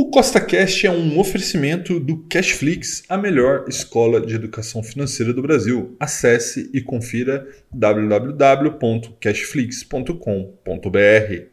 O CostaCast é um oferecimento do Cashflix, a melhor escola de educação financeira do Brasil. Acesse e confira www.cashflix.com.br.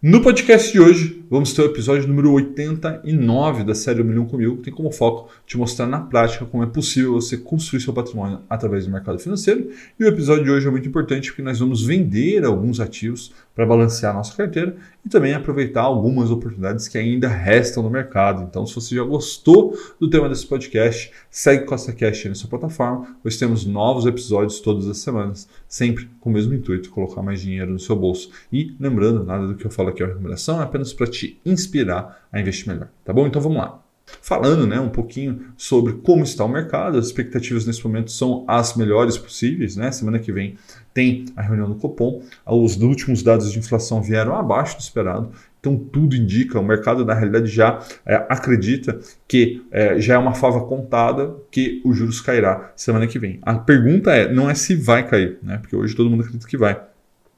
No podcast de hoje, vamos ter o episódio número 89 da série O Milhão Comigo, que tem como foco te mostrar na prática como é possível você construir seu patrimônio através do mercado financeiro. E o episódio de hoje é muito importante porque nós vamos vender alguns ativos para balancear a nossa carteira e também aproveitar algumas oportunidades que ainda restam no mercado. Então, se você já gostou do tema desse podcast, segue Costa Cash na sua plataforma, pois temos novos episódios todas as semanas, sempre com o mesmo intuito, colocar mais dinheiro no seu bolso. E lembrando, nada do que eu falo aqui é uma recomendação, é apenas para te inspirar a investir melhor. Tá bom? Então vamos lá falando né, um pouquinho sobre como está o mercado. As expectativas nesse momento são as melhores possíveis. Né? Semana que vem tem a reunião do Copom. Os últimos dados de inflação vieram abaixo do esperado. Então tudo indica, o mercado na realidade já é, acredita que é, já é uma fava contada que os juros cairá semana que vem. A pergunta é, não é se vai cair, né? porque hoje todo mundo acredita que vai.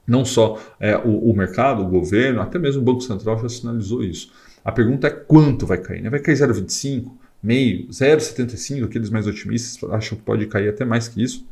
Não só é, o, o mercado, o governo, até mesmo o Banco Central já sinalizou isso. A pergunta é quanto vai cair? Né? Vai cair 0,25, meio, 0,75? Aqueles mais otimistas acham que pode cair até mais que isso.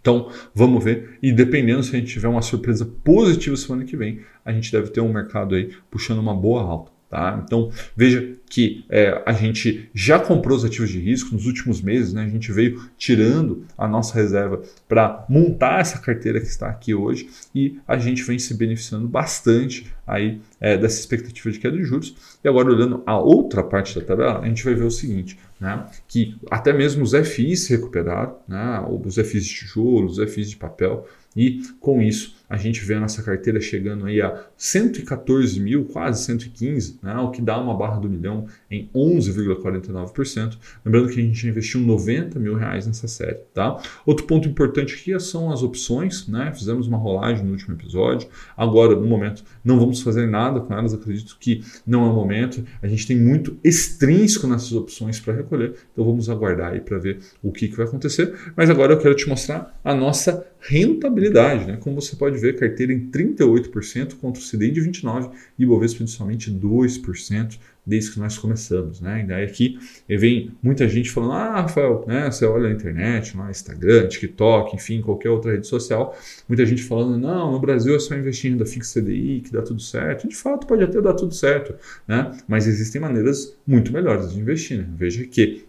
Então, vamos ver. E dependendo se a gente tiver uma surpresa positiva semana que vem, a gente deve ter um mercado aí puxando uma boa alta. Tá? Então veja que é, a gente já comprou os ativos de risco nos últimos meses, né? a gente veio tirando a nossa reserva para montar essa carteira que está aqui hoje e a gente vem se beneficiando bastante aí é, dessa expectativa de queda de juros. E agora olhando a outra parte da tabela, a gente vai ver o seguinte, né? que até mesmo os FIs se recuperaram, né? os FIs de tijolo, os FIs de papel, e com isso a gente vê a nossa carteira chegando aí a 114 mil, quase 115, né, o que dá uma barra do milhão em 11,49%. Lembrando que a gente investiu 90 mil reais nessa série. Tá? Outro ponto importante aqui são as opções. Né? Fizemos uma rolagem no último episódio. Agora, no momento, não vamos fazer nada com elas. Acredito que não é o momento. A gente tem muito extrínseco nessas opções para recolher. Então vamos aguardar aí para ver o que, que vai acontecer. Mas agora eu quero te mostrar a nossa rentabilidade. Né? Como você pode ver, carteira em 38% contra o CDI de 29% e Bovespa de somente 2% desde que nós começamos. Né? E daí aqui vem muita gente falando, ah, Rafael, né, você olha na internet, no Instagram, TikTok, enfim, qualquer outra rede social, muita gente falando, não, no Brasil é só investir em renda fixa CDI que dá tudo certo. De fato, pode até dar tudo certo, né? mas existem maneiras muito melhores de investir. Né? Veja que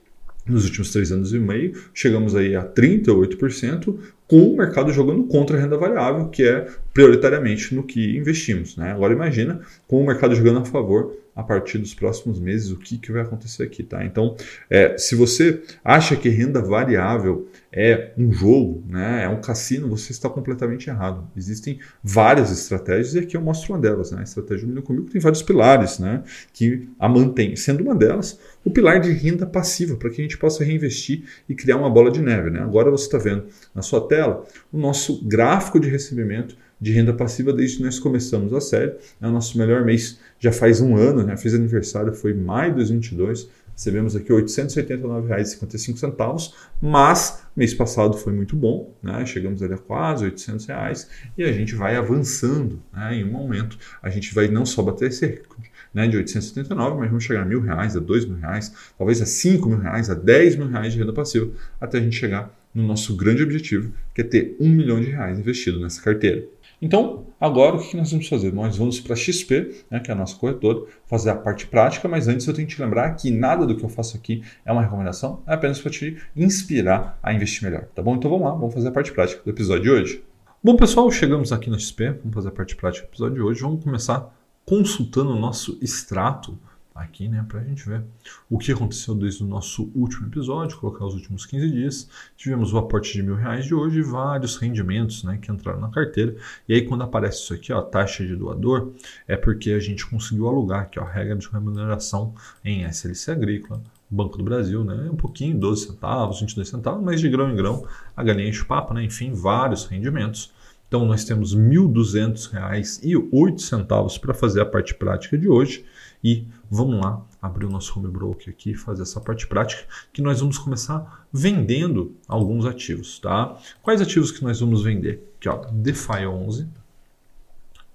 nos últimos três anos e meio, chegamos aí a 38%, com o mercado jogando contra a renda variável, que é prioritariamente no que investimos. Né? Agora imagina com o mercado jogando a favor a partir dos próximos meses, o que, que vai acontecer aqui. Tá? Então, é, se você acha que renda variável é um jogo, né, é um cassino, você está completamente errado. Existem várias estratégias e aqui eu mostro uma delas. Né? A estratégia do Milho Comigo tem vários pilares né, que a mantém. Sendo uma delas, o pilar de renda passiva, para que a gente possa reinvestir e criar uma bola de neve. Né? Agora você está vendo na sua tela o nosso gráfico de recebimento de renda passiva desde que nós começamos a série. É o nosso melhor mês já faz um ano, né? fez aniversário, foi maio de 2022. Recebemos aqui R$ 889,55, mas mês passado foi muito bom, né? chegamos ali a quase 800 reais, e a gente vai avançando né? em um momento. A gente vai não só bater esse recorde né? de 879, mas vamos chegar a mil reais, a dois mil reais, talvez a cinco mil reais, a 10 mil reais de renda passiva, até a gente chegar no nosso grande objetivo, que é ter um milhão de reais investido nessa carteira. Então, agora o que nós vamos fazer? Nós vamos para a XP, né, que é a nossa corretora, fazer a parte prática, mas antes eu tenho que te lembrar que nada do que eu faço aqui é uma recomendação, é apenas para te inspirar a investir melhor, tá bom? Então vamos lá, vamos fazer a parte prática do episódio de hoje. Bom, pessoal, chegamos aqui na XP, vamos fazer a parte prática do episódio de hoje. Vamos começar consultando o nosso extrato aqui, né, para a gente ver o que aconteceu desde o nosso último episódio, colocar os últimos 15 dias. Tivemos o aporte de mil reais de hoje e vários rendimentos, né, que entraram na carteira. E aí quando aparece isso aqui, ó, taxa de doador, é porque a gente conseguiu alugar aqui, ó, a regra de remuneração em SLC Agrícola, Banco do Brasil, né? Um pouquinho, 12 centavos, 22 centavos, mas de grão em grão, a galinha enche papo, né? Enfim, vários rendimentos. Então nós temos R$ 1.200,08 para fazer a parte prática de hoje. E vamos lá abrir o nosso home broker aqui, fazer essa parte prática, que nós vamos começar vendendo alguns ativos, tá? Quais ativos que nós vamos vender? Aqui, ó, DeFi 11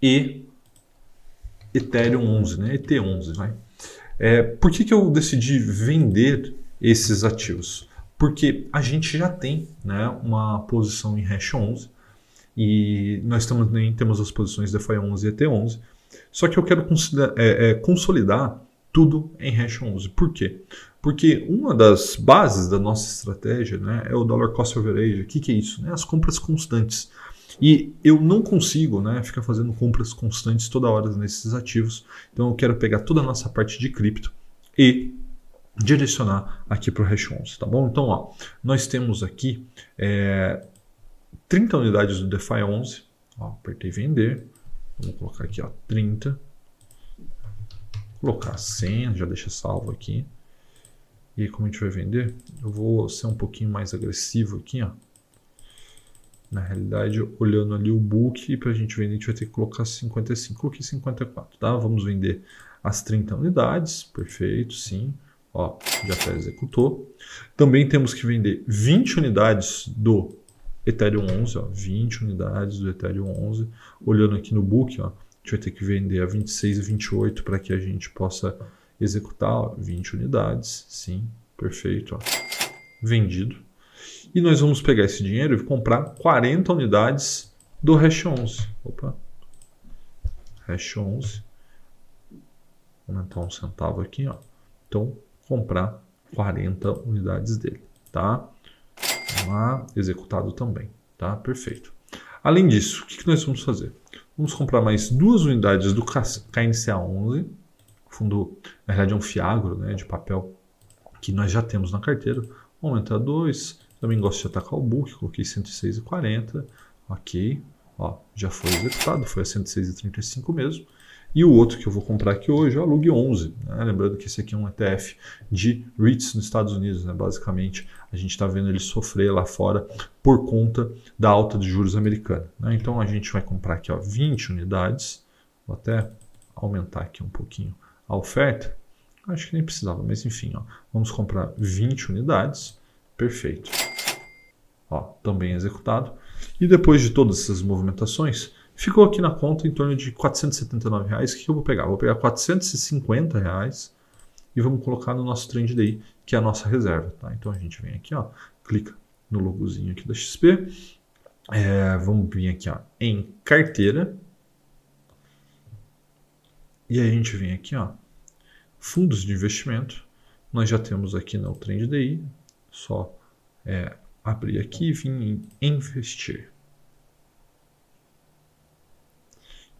e Ethereum 11, né? ET11, vai. É, por que, que eu decidi vender esses ativos? Porque a gente já tem né, uma posição em hash 11 e nós também temos as posições DeFi 11 e ET11. Só que eu quero é, é, consolidar tudo em hash 11. Por quê? Porque uma das bases da nossa estratégia né, é o dollar cost average. O que, que é isso? Né? As compras constantes. E eu não consigo né, ficar fazendo compras constantes toda hora nesses ativos. Então eu quero pegar toda a nossa parte de cripto e direcionar aqui para o Hash 11, tá bom? Então, ó, nós temos aqui é, 30 unidades do DeFi 11. Ó, apertei vender. Vamos colocar aqui, ó, 30. Colocar 100, já deixa salvo aqui. E aí, como a gente vai vender, eu vou ser um pouquinho mais agressivo aqui, ó. Na realidade, olhando ali o book, para a gente vender, a gente vai ter que colocar 55. Coloquei 54, tá? Vamos vender as 30 unidades. Perfeito, sim. Ó, já até executou. Também temos que vender 20 unidades do Ethereum 11, ó, 20 unidades do Ethereum 11. Olhando aqui no book, ó, a gente vai ter que vender a 26 e 28 para que a gente possa executar ó, 20 unidades. Sim, perfeito. Ó. Vendido. E nós vamos pegar esse dinheiro e comprar 40 unidades do Hash 11. Opa. Hash 11. Vou aumentar um centavo aqui. Ó. Então, comprar 40 unidades dele, tá? Lá, executado também, tá? Perfeito. Além disso, o que, que nós vamos fazer? Vamos comprar mais duas unidades do KNCA11, fundo, na verdade é um fiagro né, de papel que nós já temos na carteira. Vamos aumentar 2, também gosto de atacar o book, coloquei 106,40, ok, ó, já foi executado, foi a 106,35 mesmo. E o outro que eu vou comprar aqui hoje é o Lug 11. Né? Lembrando que esse aqui é um ETF de REITs nos Estados Unidos. Né? Basicamente, a gente está vendo ele sofrer lá fora por conta da alta de juros americana. Né? Então, a gente vai comprar aqui ó, 20 unidades. Vou até aumentar aqui um pouquinho a oferta. Acho que nem precisava, mas enfim. Ó, vamos comprar 20 unidades. Perfeito. Ó, também executado. E depois de todas essas movimentações, Ficou aqui na conta em torno de 479 reais. O que eu vou pegar? Vou pegar 450 reais e vamos colocar no nosso Trend Day, que é a nossa reserva. Tá? Então a gente vem aqui, ó, clica no logozinho aqui da XP. É, vamos vir aqui ó, em carteira. E a gente vem aqui, ó, fundos de investimento. Nós já temos aqui no Trend Day, só é, abrir aqui e vir em investir.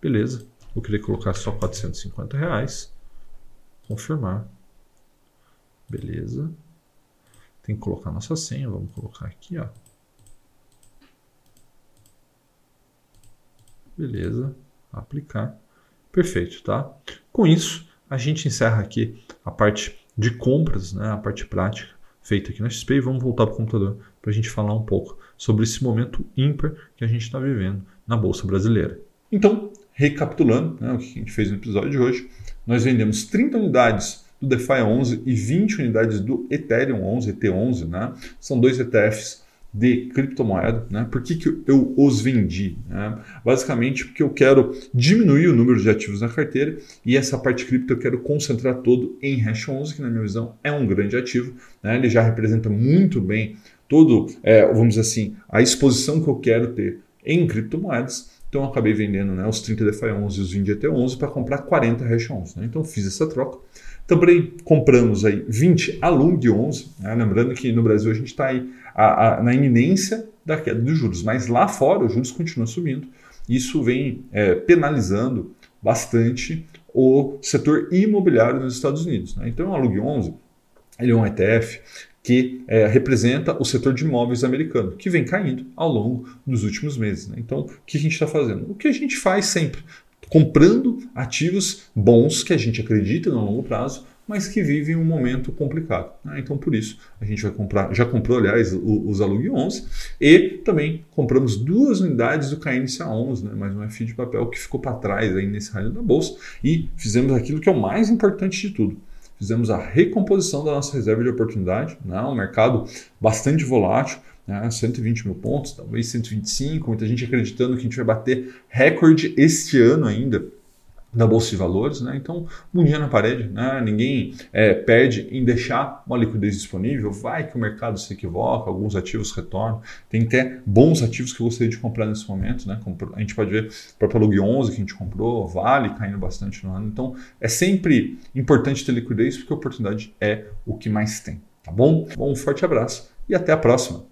Beleza, vou querer colocar só 450 reais. Confirmar. Beleza. Tem que colocar nossa senha, vamos colocar aqui, ó. Beleza, aplicar. Perfeito, tá? Com isso, a gente encerra aqui a parte de compras, né, a parte prática feita aqui na XP e vamos voltar para o computador para a gente falar um pouco sobre esse momento ímpar que a gente está vivendo na Bolsa Brasileira. Então, recapitulando né, o que a gente fez no episódio de hoje, nós vendemos 30 unidades do DeFi 11 e 20 unidades do Ethereum 11, ET11, né? São dois ETFs de criptomoeda, né? Por que, que eu os vendi? Né? Basicamente porque eu quero diminuir o número de ativos na carteira e essa parte cripto eu quero concentrar todo em Hash 11, que na minha visão é um grande ativo, né? Ele já representa muito bem todo, é, vamos dizer assim, a exposição que eu quero ter em criptomoedas então eu acabei vendendo né, os 30 DeFi 11 e os 20 ET11 para comprar 40 Hash 11. Né? Então fiz essa troca. Também compramos aí 20 Alung 11. Né? Lembrando que no Brasil a gente está aí a, a, na iminência da queda dos juros, mas lá fora os juros continuam subindo. Isso vem é, penalizando bastante o setor imobiliário nos Estados Unidos. Né? Então o Alung 11 ele é um ETF que é, representa o setor de imóveis americano, que vem caindo ao longo dos últimos meses. Né? Então, o que a gente está fazendo? O que a gente faz sempre, comprando ativos bons que a gente acredita no longo prazo, mas que vivem um momento complicado. Né? Então, por isso, a gente vai comprar, já comprou, aliás, os Alug 11 e também compramos duas unidades do KNCA 11, né? mais um FI de papel que ficou para trás aí nesse rally da bolsa e fizemos aquilo que é o mais importante de tudo fizemos a recomposição da nossa reserva de oportunidade, né? um mercado bastante volátil, né? 120 mil pontos, talvez 125, muita gente acreditando que a gente vai bater recorde este ano ainda da Bolsa de Valores, né? Então, bundinha na parede, né? Ninguém é, perde em deixar uma liquidez disponível, vai que o mercado se equivoca, alguns ativos retornam, tem até bons ativos que eu gostaria de comprar nesse momento, né? A gente pode ver o próprio Log 11 que a gente comprou, Vale caindo bastante no ano, então é sempre importante ter liquidez porque a oportunidade é o que mais tem, tá bom? Bom, um forte abraço e até a próxima!